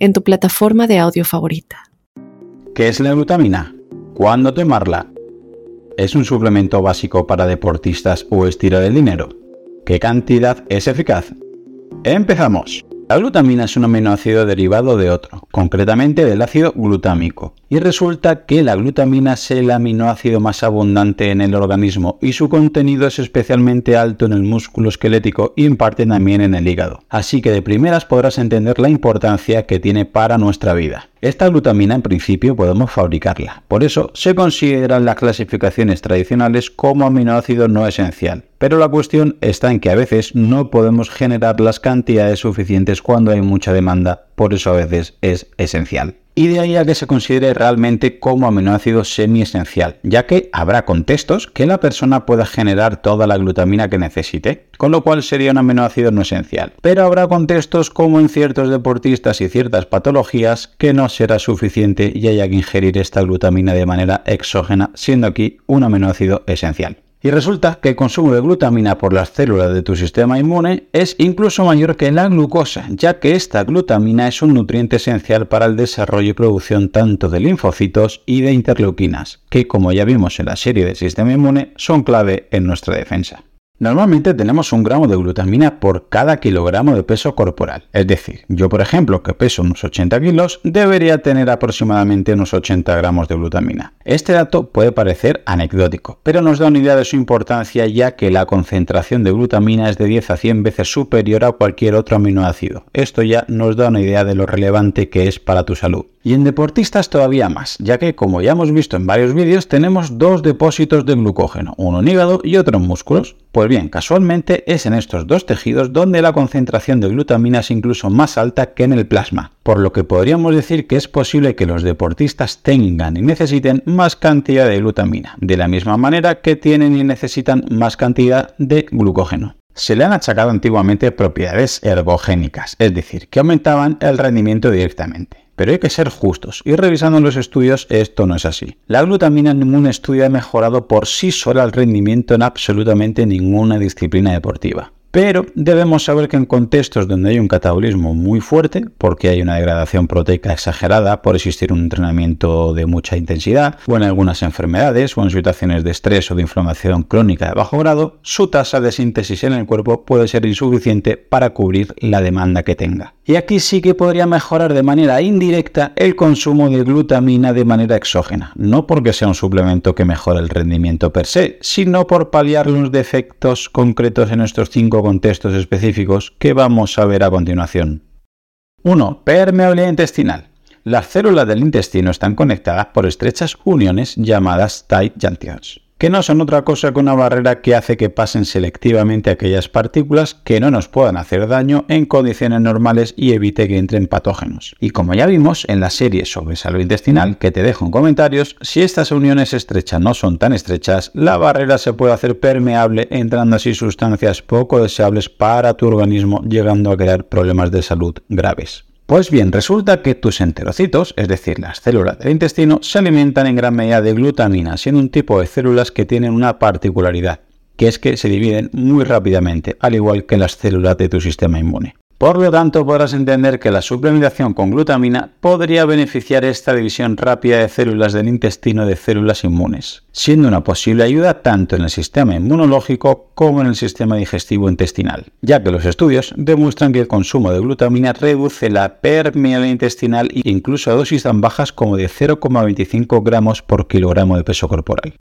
en tu plataforma de audio favorita. ¿Qué es la glutamina? ¿Cuándo tomarla? ¿Es un suplemento básico para deportistas o estilo del dinero? ¿Qué cantidad es eficaz? ¡Empezamos! La glutamina es un aminoácido derivado de otro, concretamente del ácido glutámico, y resulta que la glutamina es el aminoácido más abundante en el organismo y su contenido es especialmente alto en el músculo esquelético y en parte también en el hígado. Así que de primeras podrás entender la importancia que tiene para nuestra vida. Esta glutamina en principio podemos fabricarla, por eso se considera en las clasificaciones tradicionales como aminoácido no esencial. Pero la cuestión está en que a veces no podemos generar las cantidades suficientes cuando hay mucha demanda, por eso a veces es esencial y de ahí a que se considere realmente como aminoácido semi-esencial, ya que habrá contextos que la persona pueda generar toda la glutamina que necesite, con lo cual sería un aminoácido no esencial. Pero habrá contextos como en ciertos deportistas y ciertas patologías que no será suficiente y haya que ingerir esta glutamina de manera exógena, siendo aquí un aminoácido esencial. Y resulta que el consumo de glutamina por las células de tu sistema inmune es incluso mayor que la glucosa, ya que esta glutamina es un nutriente esencial para el desarrollo y producción tanto de linfocitos y de interleuquinas, que como ya vimos en la serie del sistema inmune son clave en nuestra defensa. Normalmente tenemos un gramo de glutamina por cada kilogramo de peso corporal. Es decir, yo por ejemplo que peso unos 80 kilos debería tener aproximadamente unos 80 gramos de glutamina. Este dato puede parecer anecdótico, pero nos da una idea de su importancia ya que la concentración de glutamina es de 10 a 100 veces superior a cualquier otro aminoácido. Esto ya nos da una idea de lo relevante que es para tu salud. Y en deportistas todavía más, ya que como ya hemos visto en varios vídeos tenemos dos depósitos de glucógeno, uno en hígado y otro en músculos. Pues bien, casualmente es en estos dos tejidos donde la concentración de glutamina es incluso más alta que en el plasma, por lo que podríamos decir que es posible que los deportistas tengan y necesiten más cantidad de glutamina, de la misma manera que tienen y necesitan más cantidad de glucógeno. Se le han achacado antiguamente propiedades ergogénicas, es decir, que aumentaban el rendimiento directamente. Pero hay que ser justos y revisando los estudios esto no es así. La glutamina en ningún estudio ha mejorado por sí sola el rendimiento en absolutamente ninguna disciplina deportiva. Pero debemos saber que en contextos donde hay un catabolismo muy fuerte, porque hay una degradación proteica exagerada por existir un entrenamiento de mucha intensidad, o en algunas enfermedades, o en situaciones de estrés o de inflamación crónica de bajo grado, su tasa de síntesis en el cuerpo puede ser insuficiente para cubrir la demanda que tenga. Y aquí sí que podría mejorar de manera indirecta el consumo de glutamina de manera exógena, no porque sea un suplemento que mejore el rendimiento per se, sino por paliar los defectos concretos en estos cinco contextos específicos que vamos a ver a continuación. 1. Permeabilidad intestinal. Las células del intestino están conectadas por estrechas uniones llamadas tight junctions que no son otra cosa que una barrera que hace que pasen selectivamente aquellas partículas que no nos puedan hacer daño en condiciones normales y evite que entren patógenos. Y como ya vimos en la serie sobre salud intestinal, que te dejo en comentarios, si estas uniones estrechas no son tan estrechas, la barrera se puede hacer permeable entrando así sustancias poco deseables para tu organismo, llegando a crear problemas de salud graves. Pues bien, resulta que tus enterocitos, es decir, las células del intestino, se alimentan en gran medida de glutamina, siendo un tipo de células que tienen una particularidad, que es que se dividen muy rápidamente, al igual que las células de tu sistema inmune. Por lo tanto, podrás entender que la suplementación con glutamina podría beneficiar esta división rápida de células del intestino de células inmunes, siendo una posible ayuda tanto en el sistema inmunológico como en el sistema digestivo intestinal, ya que los estudios demuestran que el consumo de glutamina reduce la permeabilidad intestinal e incluso a dosis tan bajas como de 0,25 gramos por kilogramo de peso corporal.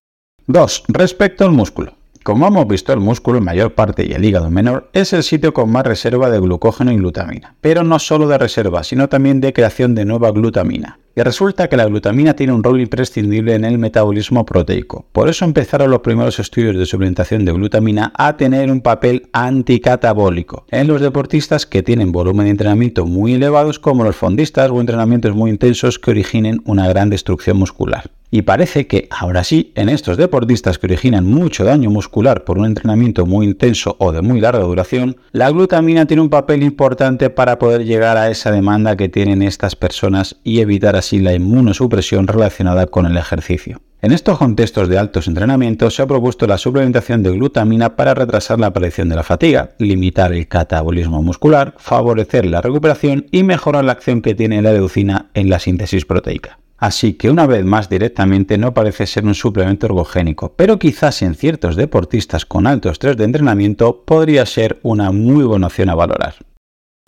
2. Respecto al músculo. Como hemos visto, el músculo en mayor parte y el hígado menor es el sitio con más reserva de glucógeno y glutamina, pero no solo de reserva, sino también de creación de nueva glutamina. Y resulta que la glutamina tiene un rol imprescindible en el metabolismo proteico. Por eso empezaron los primeros estudios de suplementación de glutamina a tener un papel anticatabólico en los deportistas que tienen volumen de entrenamiento muy elevados como los fondistas o entrenamientos muy intensos que originen una gran destrucción muscular. Y parece que ahora sí, en estos deportistas que originan mucho daño muscular por un entrenamiento muy intenso o de muy larga duración, la glutamina tiene un papel importante para poder llegar a esa demanda que tienen estas personas y evitar así la inmunosupresión relacionada con el ejercicio. En estos contextos de altos entrenamientos se ha propuesto la suplementación de glutamina para retrasar la aparición de la fatiga, limitar el catabolismo muscular, favorecer la recuperación y mejorar la acción que tiene la leucina en la síntesis proteica. Así que una vez más directamente no parece ser un suplemento ergogénico, pero quizás en ciertos deportistas con alto estrés de entrenamiento podría ser una muy buena opción a valorar.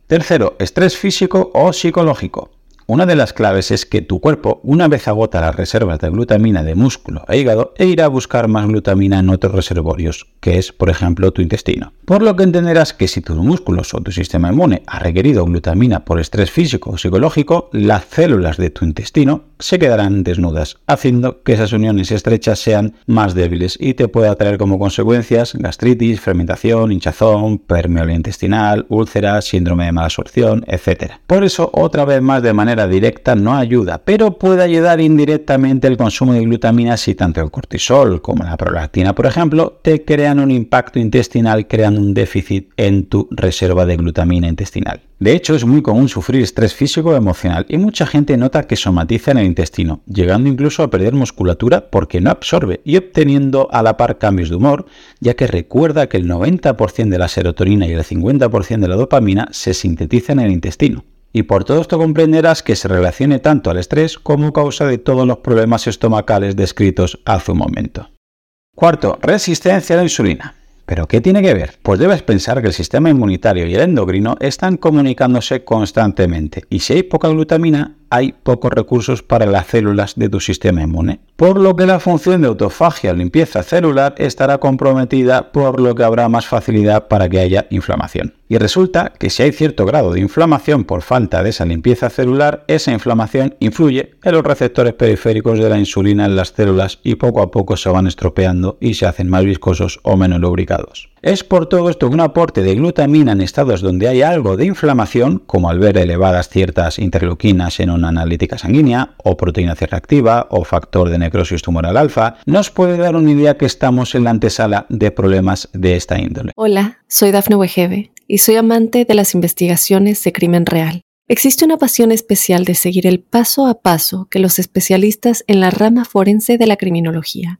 Tercero, estrés físico o psicológico. Una de las claves es que tu cuerpo, una vez agota las reservas de glutamina de músculo e hígado, e irá a buscar más glutamina en otros reservorios, que es, por ejemplo, tu intestino. Por lo que entenderás que si tus músculos o tu sistema inmune ha requerido glutamina por estrés físico o psicológico, las células de tu intestino se quedarán desnudas, haciendo que esas uniones estrechas sean más débiles y te pueda traer como consecuencias gastritis, fermentación, hinchazón, permeabilidad intestinal, úlceras, síndrome de mala absorción, etc. Por eso, otra vez más de manera directa no ayuda, pero puede ayudar indirectamente el consumo de glutamina si tanto el cortisol como la prolactina, por ejemplo, te crean un impacto intestinal creando un déficit en tu reserva de glutamina intestinal. De hecho, es muy común sufrir estrés físico o emocional y mucha gente nota que somatiza en el intestino, llegando incluso a perder musculatura porque no absorbe y obteniendo a la par cambios de humor, ya que recuerda que el 90% de la serotonina y el 50% de la dopamina se sintetizan en el intestino. Y por todo esto comprenderás que se relacione tanto al estrés como causa de todos los problemas estomacales descritos hace un momento. Cuarto, resistencia a la insulina. ¿Pero qué tiene que ver? Pues debes pensar que el sistema inmunitario y el endocrino están comunicándose constantemente y si hay poca glutamina hay pocos recursos para las células de tu sistema inmune, por lo que la función de autofagia o limpieza celular estará comprometida, por lo que habrá más facilidad para que haya inflamación. Y resulta que si hay cierto grado de inflamación por falta de esa limpieza celular, esa inflamación influye en los receptores periféricos de la insulina en las células y poco a poco se van estropeando y se hacen más viscosos o menos lubricados. Es por todo esto que un aporte de glutamina en estados donde hay algo de inflamación, como al ver elevadas ciertas interleuquinas en una analítica sanguínea, o proteína C reactiva, o factor de necrosis tumoral alfa, nos puede dar una idea que estamos en la antesala de problemas de esta índole. Hola, soy Dafne Wegebe y soy amante de las investigaciones de crimen real. Existe una pasión especial de seguir el paso a paso que los especialistas en la rama forense de la criminología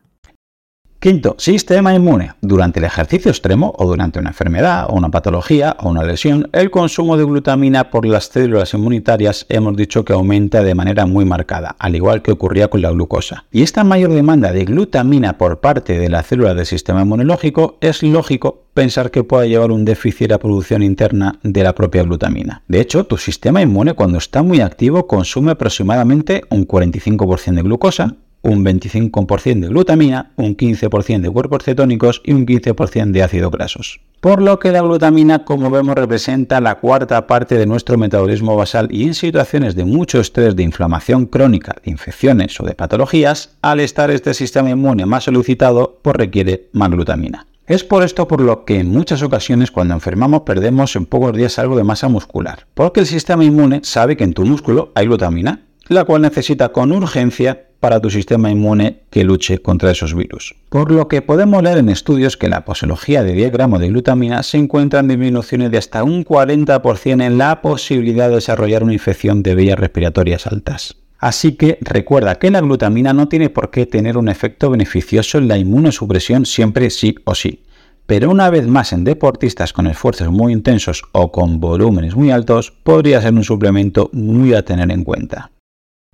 Quinto, sistema inmune. Durante el ejercicio extremo o durante una enfermedad o una patología o una lesión, el consumo de glutamina por las células inmunitarias hemos dicho que aumenta de manera muy marcada, al igual que ocurría con la glucosa. Y esta mayor demanda de glutamina por parte de las células del sistema inmunológico es lógico pensar que pueda llevar un déficit a producción interna de la propia glutamina. De hecho, tu sistema inmune cuando está muy activo consume aproximadamente un 45% de glucosa, un 25% de glutamina, un 15% de cuerpos cetónicos y un 15% de ácidos grasos. Por lo que la glutamina, como vemos, representa la cuarta parte de nuestro metabolismo basal y en situaciones de mucho estrés de inflamación crónica, de infecciones o de patologías, al estar este sistema inmune más solicitado, pues requiere más glutamina. Es por esto por lo que en muchas ocasiones cuando enfermamos perdemos en pocos días algo de masa muscular, porque el sistema inmune sabe que en tu músculo hay glutamina, la cual necesita con urgencia para tu sistema inmune que luche contra esos virus. Por lo que podemos leer en estudios que la posología de 10 gramos de glutamina se encuentra en disminuciones de hasta un 40% en la posibilidad de desarrollar una infección de vías respiratorias altas. Así que recuerda que la glutamina no tiene por qué tener un efecto beneficioso en la inmunosupresión siempre sí o sí. Pero una vez más en deportistas con esfuerzos muy intensos o con volúmenes muy altos, podría ser un suplemento muy a tener en cuenta.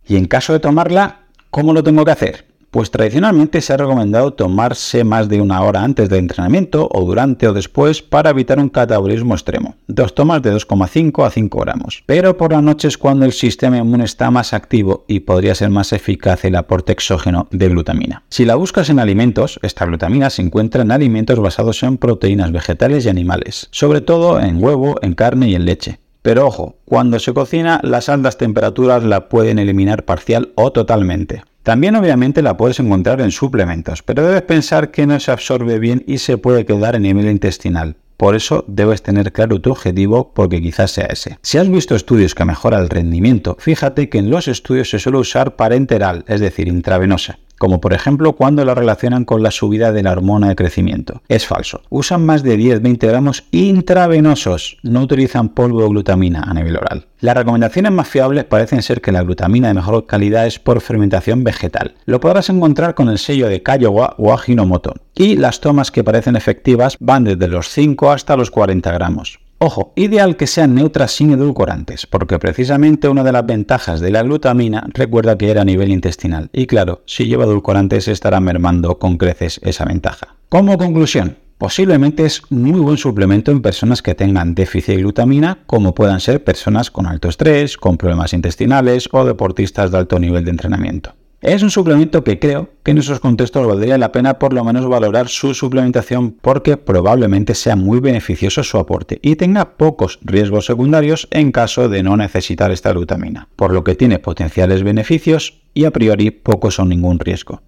Y en caso de tomarla, ¿cómo lo tengo que hacer? Pues tradicionalmente se ha recomendado tomarse más de una hora antes del entrenamiento o durante o después para evitar un catabolismo extremo. Dos tomas de 2,5 a 5 gramos. Pero por la noche es cuando el sistema inmune está más activo y podría ser más eficaz el aporte exógeno de glutamina. Si la buscas en alimentos, esta glutamina se encuentra en alimentos basados en proteínas vegetales y animales, sobre todo en huevo, en carne y en leche. Pero ojo, cuando se cocina, las altas temperaturas la pueden eliminar parcial o totalmente. También obviamente la puedes encontrar en suplementos, pero debes pensar que no se absorbe bien y se puede quedar en nivel intestinal. Por eso debes tener claro tu objetivo porque quizás sea ese. Si has visto estudios que mejoran el rendimiento, fíjate que en los estudios se suele usar parenteral, es decir, intravenosa como por ejemplo cuando la relacionan con la subida de la hormona de crecimiento. Es falso. Usan más de 10-20 gramos intravenosos, no utilizan polvo de glutamina a nivel oral. Las recomendaciones más fiables parecen ser que la glutamina de mejor calidad es por fermentación vegetal. Lo podrás encontrar con el sello de Kiowa o Ajinomoto. Y las tomas que parecen efectivas van desde los 5 hasta los 40 gramos. Ojo, ideal que sean neutras sin edulcorantes, porque precisamente una de las ventajas de la glutamina recuerda que era a nivel intestinal, y claro, si lleva edulcorantes estará mermando con creces esa ventaja. Como conclusión, posiblemente es muy buen suplemento en personas que tengan déficit de glutamina, como puedan ser personas con alto estrés, con problemas intestinales o deportistas de alto nivel de entrenamiento. Es un suplemento que creo que en esos contextos valdría la pena por lo menos valorar su suplementación porque probablemente sea muy beneficioso su aporte y tenga pocos riesgos secundarios en caso de no necesitar esta glutamina, por lo que tiene potenciales beneficios y a priori pocos son ningún riesgo.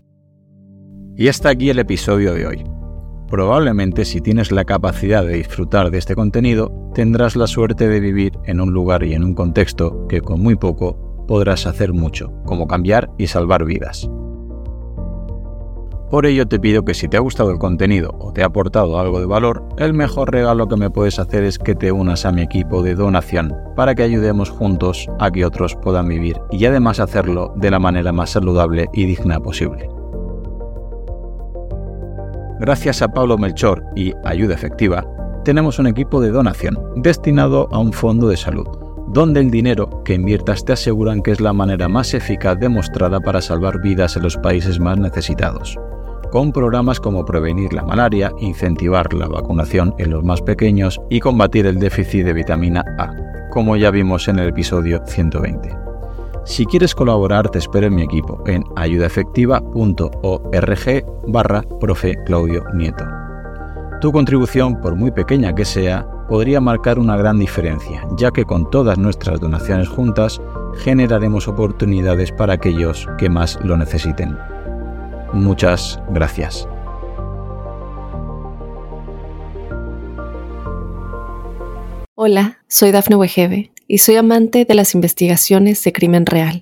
Y hasta aquí el episodio de hoy. Probablemente si tienes la capacidad de disfrutar de este contenido, tendrás la suerte de vivir en un lugar y en un contexto que con muy poco podrás hacer mucho, como cambiar y salvar vidas. Por ello te pido que si te ha gustado el contenido o te ha aportado algo de valor, el mejor regalo que me puedes hacer es que te unas a mi equipo de donación para que ayudemos juntos a que otros puedan vivir y además hacerlo de la manera más saludable y digna posible. Gracias a Pablo Melchor y Ayuda Efectiva, tenemos un equipo de donación destinado a un fondo de salud donde el dinero que inviertas te aseguran que es la manera más eficaz demostrada para salvar vidas en los países más necesitados, con programas como prevenir la malaria, incentivar la vacunación en los más pequeños y combatir el déficit de vitamina A, como ya vimos en el episodio 120. Si quieres colaborar, te espero en mi equipo en ayudaefectiva.org barra profe Claudio Nieto. Tu contribución, por muy pequeña que sea, podría marcar una gran diferencia, ya que con todas nuestras donaciones juntas generaremos oportunidades para aquellos que más lo necesiten. Muchas gracias. Hola, soy Dafne Wegebe y soy amante de las investigaciones de crimen real.